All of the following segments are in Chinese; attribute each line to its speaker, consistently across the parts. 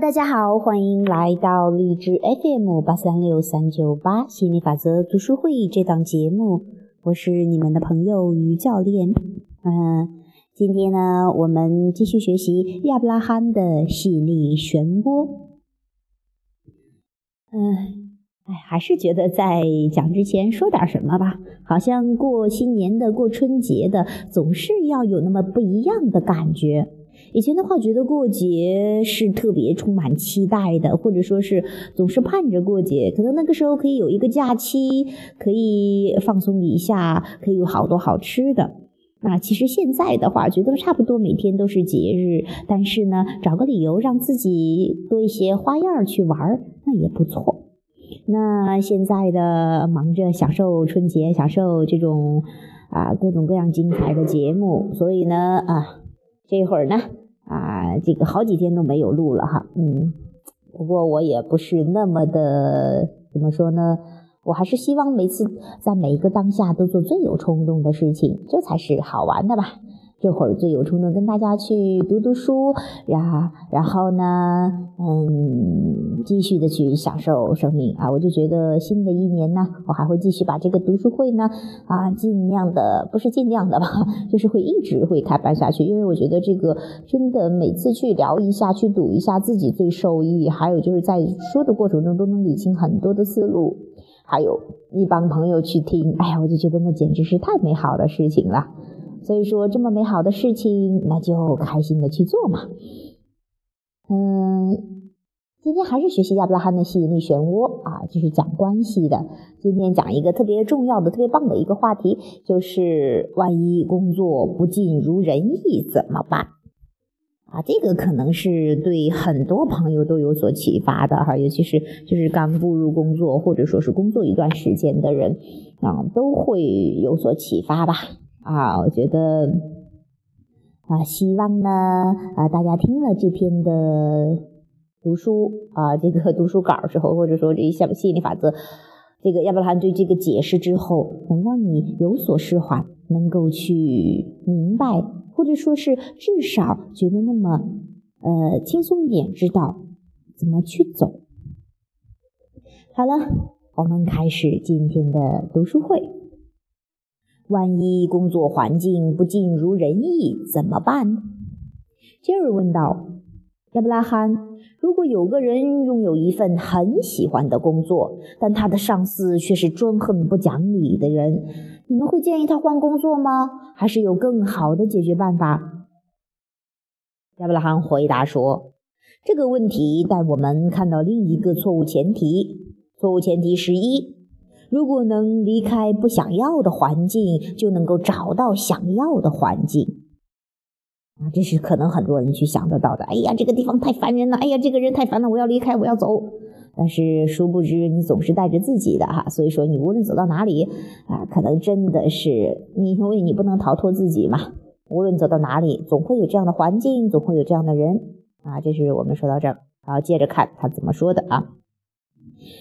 Speaker 1: 大家好，欢迎来到荔枝 FM 八三六三九八心理法则读书会这档节目，我是你们的朋友于教练。嗯，今天呢，我们继续学习亚伯拉罕的吸引力漩涡。嗯，哎，还是觉得在讲之前说点什么吧，好像过新年的、过春节的，总是要有那么不一样的感觉。以前的话，觉得过节是特别充满期待的，或者说是总是盼着过节。可能那个时候可以有一个假期，可以放松一下，可以有好多好吃的。那其实现在的话，觉得差不多每天都是节日，但是呢，找个理由让自己多一些花样去玩，那也不错。那现在的忙着享受春节，享受这种啊各种各样精彩的节目，所以呢啊。这会儿呢，啊，这个好几天都没有录了哈，嗯，不过我也不是那么的怎么说呢，我还是希望每次在每一个当下都做最有冲动的事情，这才是好玩的吧。这会儿最有冲动跟大家去读读书，然后然后呢，嗯，继续的去享受生命啊！我就觉得新的一年呢，我还会继续把这个读书会呢，啊，尽量的不是尽量的吧，就是会一直会开办下去，因为我觉得这个真的每次去聊一下，去读一下，自己最受益，还有就是在说的过程中都能理清很多的思路，还有一帮朋友去听，哎呀，我就觉得那简直是太美好的事情了。所以说，这么美好的事情，那就开心的去做嘛。嗯，今天还是学习亚伯拉罕的吸引力漩涡啊，就是讲关系的。今天讲一个特别重要的、特别棒的一个话题，就是万一工作不尽如人意怎么办？啊，这个可能是对很多朋友都有所启发的哈，尤其是就是刚步入工作或者说是工作一段时间的人啊，都会有所启发吧。啊，我觉得啊，希望呢啊，大家听了这篇的读书啊，这个读书稿之后，或者说这一项吸引力法则，这个亚伯拉罕对这个解释之后，能让你有所释怀，能够去明白，或者说是至少觉得那么呃轻松一点，知道怎么去走。好了，我们开始今天的读书会。万一工作环境不尽如人意怎么办？杰尔问道。亚伯拉罕，如果有个人拥有一份很喜欢的工作，但他的上司却是专横不讲理的人，你们会建议他换工作吗？还是有更好的解决办法？亚伯拉罕回答说：“这个问题带我们看到另一个错误前提。错误前提是一。”如果能离开不想要的环境，就能够找到想要的环境啊！这是可能很多人去想得到的。哎呀，这个地方太烦人了！哎呀，这个人太烦了，我要离开，我要走。但是殊不知，你总是带着自己的哈，所以说你无论走到哪里啊，可能真的是你，因为你不能逃脱自己嘛。无论走到哪里，总会有这样的环境，总会有这样的人啊。这是我们说到这儿，然后接着看他怎么说的啊。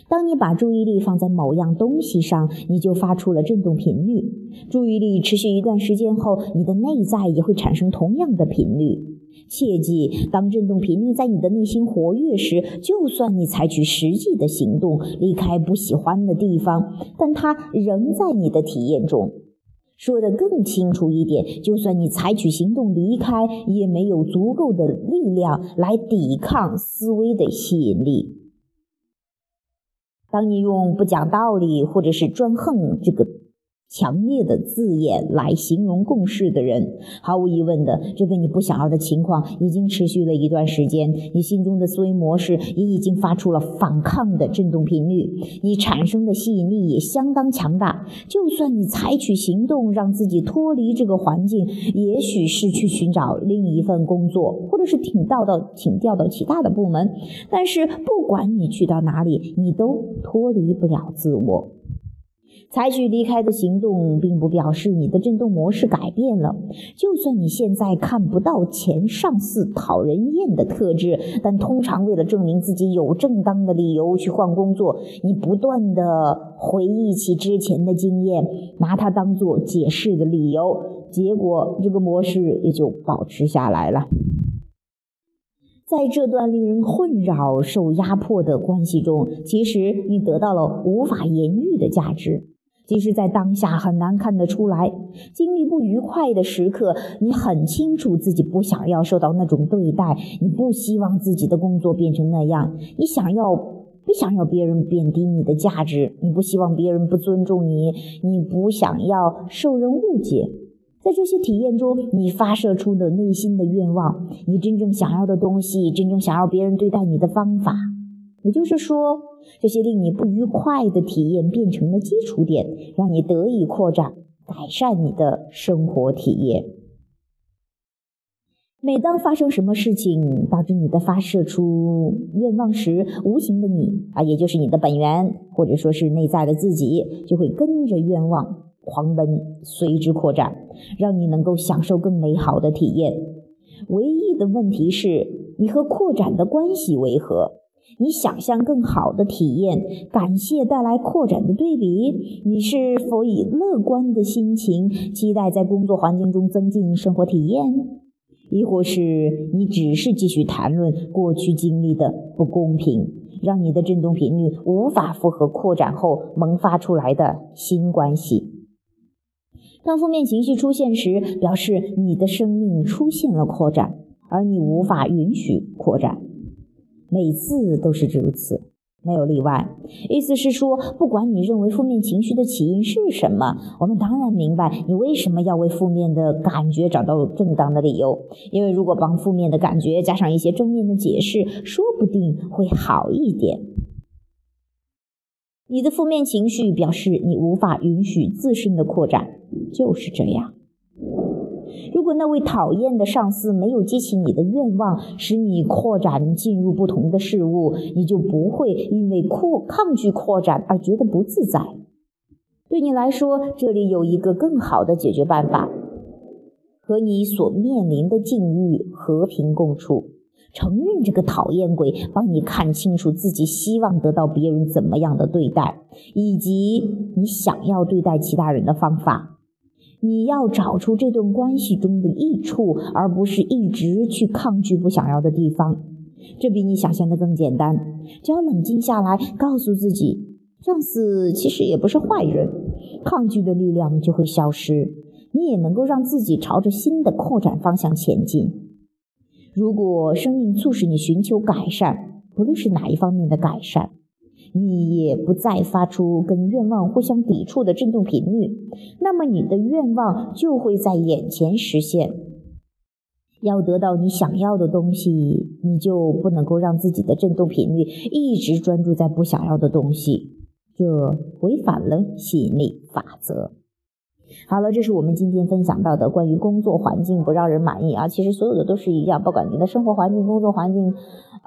Speaker 1: 当你把注意力放在某样东西上，你就发出了振动频率。注意力持续一段时间后，你的内在也会产生同样的频率。切记，当振动频率在你的内心活跃时，就算你采取实际的行动，离开不喜欢的地方，但它仍在你的体验中。说得更清楚一点，就算你采取行动离开，也没有足够的力量来抵抗思维的吸引力。当你用不讲道理或者是专横这个。强烈的字眼来形容共事的人，毫无疑问的，这个你不想要的情况已经持续了一段时间，你心中的思维模式也已经发出了反抗的振动频率，你产生的吸引力也相当强大。就算你采取行动让自己脱离这个环境，也许是去寻找另一份工作，或者是挺调到请调到其他的部门，但是不管你去到哪里，你都脱离不了自我。采取离开的行动，并不表示你的振动模式改变了。就算你现在看不到前上司讨人厌的特质，但通常为了证明自己有正当的理由去换工作，你不断的回忆起之前的经验，拿它当做解释的理由，结果这个模式也就保持下来了。在这段令人困扰、受压迫的关系中，其实你得到了无法言喻的价值。即使在当下很难看得出来，经历不愉快的时刻，你很清楚自己不想要受到那种对待，你不希望自己的工作变成那样，你想要不想要别人贬低你的价值，你不希望别人不尊重你，你不想要受人误解。在这些体验中，你发射出的内心的愿望，你真正想要的东西，真正想要别人对待你的方法。也就是说，这些令你不愉快的体验变成了基础点，让你得以扩展、改善你的生活体验。每当发生什么事情导致你的发射出愿望时，无形的你啊，也就是你的本源，或者说是内在的自己，就会跟着愿望狂奔，随之扩展，让你能够享受更美好的体验。唯一的问题是，你和扩展的关系为何？你想象更好的体验，感谢带来扩展的对比。你是否以乐观的心情期待在工作环境中增进生活体验，亦或是你只是继续谈论过去经历的不公平，让你的振动频率无法符合扩展后萌发出来的新关系？当负面情绪出现时，表示你的生命出现了扩展，而你无法允许扩展。每次都是如此，没有例外。意思是说，不管你认为负面情绪的起因是什么，我们当然明白你为什么要为负面的感觉找到正当的理由。因为如果帮负面的感觉加上一些正面的解释，说不定会好一点。你的负面情绪表示你无法允许自身的扩展，就是这样。如果那位讨厌的上司没有激起你的愿望，使你扩展进入不同的事物，你就不会因为扩抗拒扩展而觉得不自在。对你来说，这里有一个更好的解决办法：和你所面临的境遇和平共处，承认这个讨厌鬼，帮你看清楚自己希望得到别人怎么样的对待，以及你想要对待其他人的方法。你要找出这段关系中的益处，而不是一直去抗拒不想要的地方。这比你想象的更简单。只要冷静下来，告诉自己，上司其实也不是坏人，抗拒的力量就会消失。你也能够让自己朝着新的扩展方向前进。如果生命促使你寻求改善，不论是哪一方面的改善。你也不再发出跟愿望互相抵触的振动频率，那么你的愿望就会在眼前实现。要得到你想要的东西，你就不能够让自己的振动频率一直专注在不想要的东西，这违反了吸引力法则。好了，这是我们今天分享到的关于工作环境不让人满意啊。其实所有的都是一样，不管你的生活环境、工作环境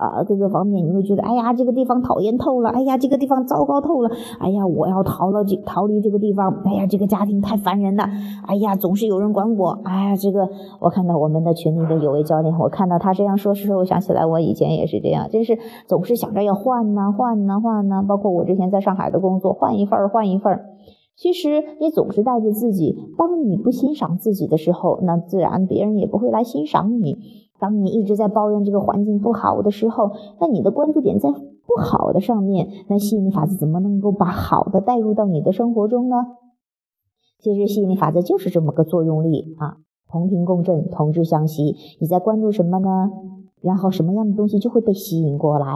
Speaker 1: 啊，各个方面，你会觉得，哎呀，这个地方讨厌透了，哎呀，这个地方糟糕透了，哎呀，我要逃到，这逃离这个地方，哎呀，这个家庭太烦人了，哎呀，总是有人管我，哎呀，这个我看到我们的群里的有位教练，我看到他这样说时候，我想起来我以前也是这样，真是总是想着要换呐，换呐，换呐，包括我之前在上海的工作，换一份儿，换一份儿。其实你总是带着自己，当你不欣赏自己的时候，那自然别人也不会来欣赏你。当你一直在抱怨这个环境不好的时候，那你的关注点在不好的上面，那吸引力法则怎么能够把好的带入到你的生活中呢？其实吸引力法则就是这么个作用力啊，同频共振，同质相吸。你在关注什么呢？然后什么样的东西就会被吸引过来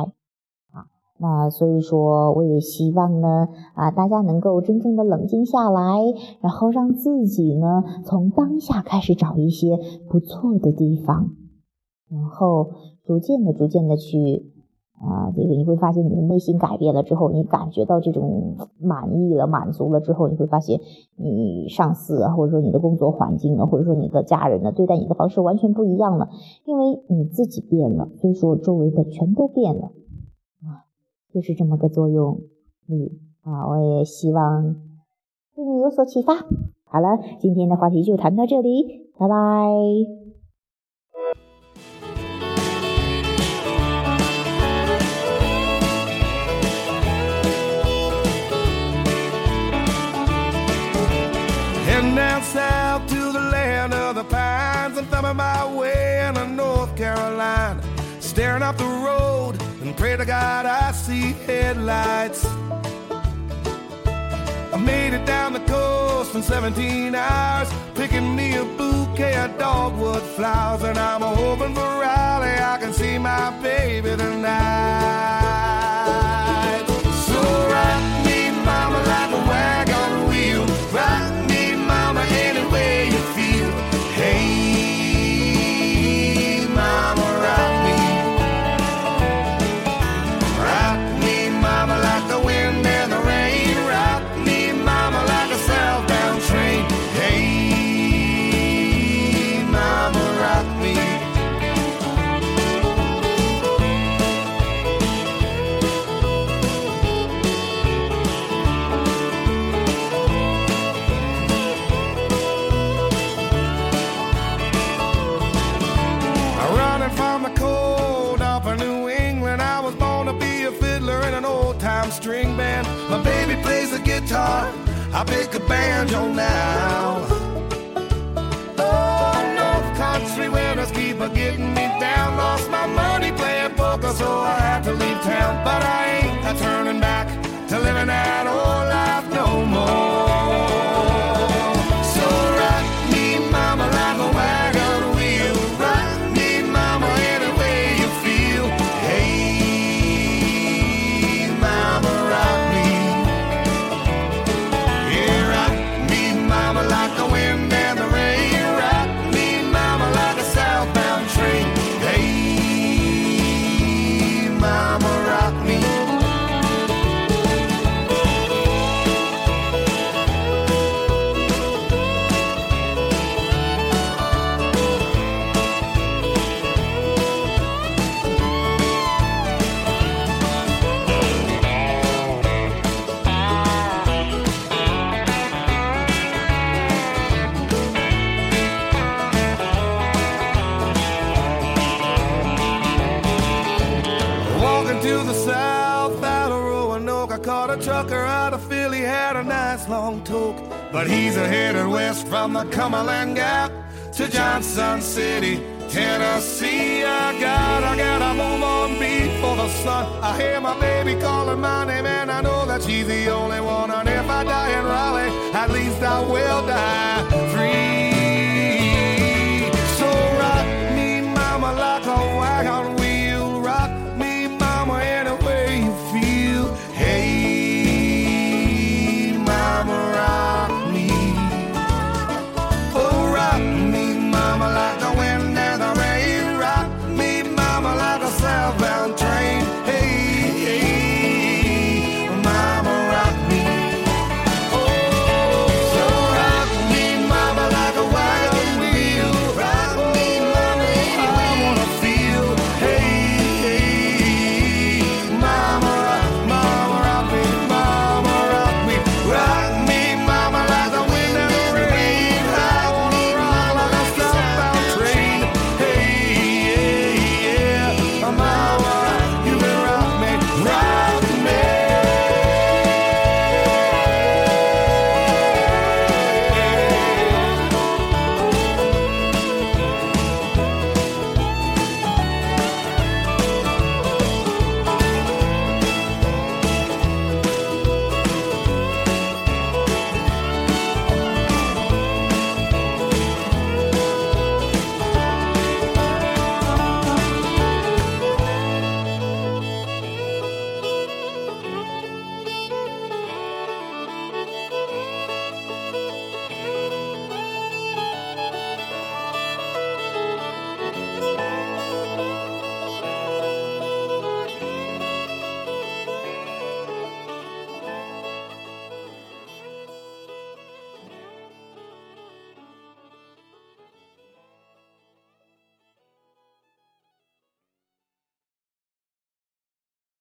Speaker 1: 啊。那所以说，我也希望呢，啊，大家能够真正的冷静下来，然后让自己呢，从当下开始找一些不错的地方，然后逐渐的、逐渐的去，啊，这个你会发现你的内心改变了之后，你感觉到这种满意了、满足了之后，你会发现你上司啊，或者说你的工作环境啊，或者说你的家人呢，对待你的方式完全不一样了，因为你自己变了，所以说周围的全都变了啊。就是这么个作用，嗯啊，我也希望对你有所启发。好了，今天的话题就谈到这里，拜拜。
Speaker 2: Turn up the road and pray to God I see headlights. I made it down the coast in 17 hours, picking me a bouquet of dogwood flowers, and I'm hoping for Raleigh I can see my baby tonight. Guitar, I pick a banjo now. Oh, North Country winters keep a getting me down. Lost my money playing poker, so I had to leave town. But I ain't a turning back to living that to the south out of Roanoke, I caught a trucker out of Philly, had a nice long toke. But he's a headed west from the Cumberland Gap to Johnson City, Tennessee. I gotta, gotta move on before the sun. I hear my baby calling my name, and I know that she's the only one. And if I die in Raleigh, at least I will die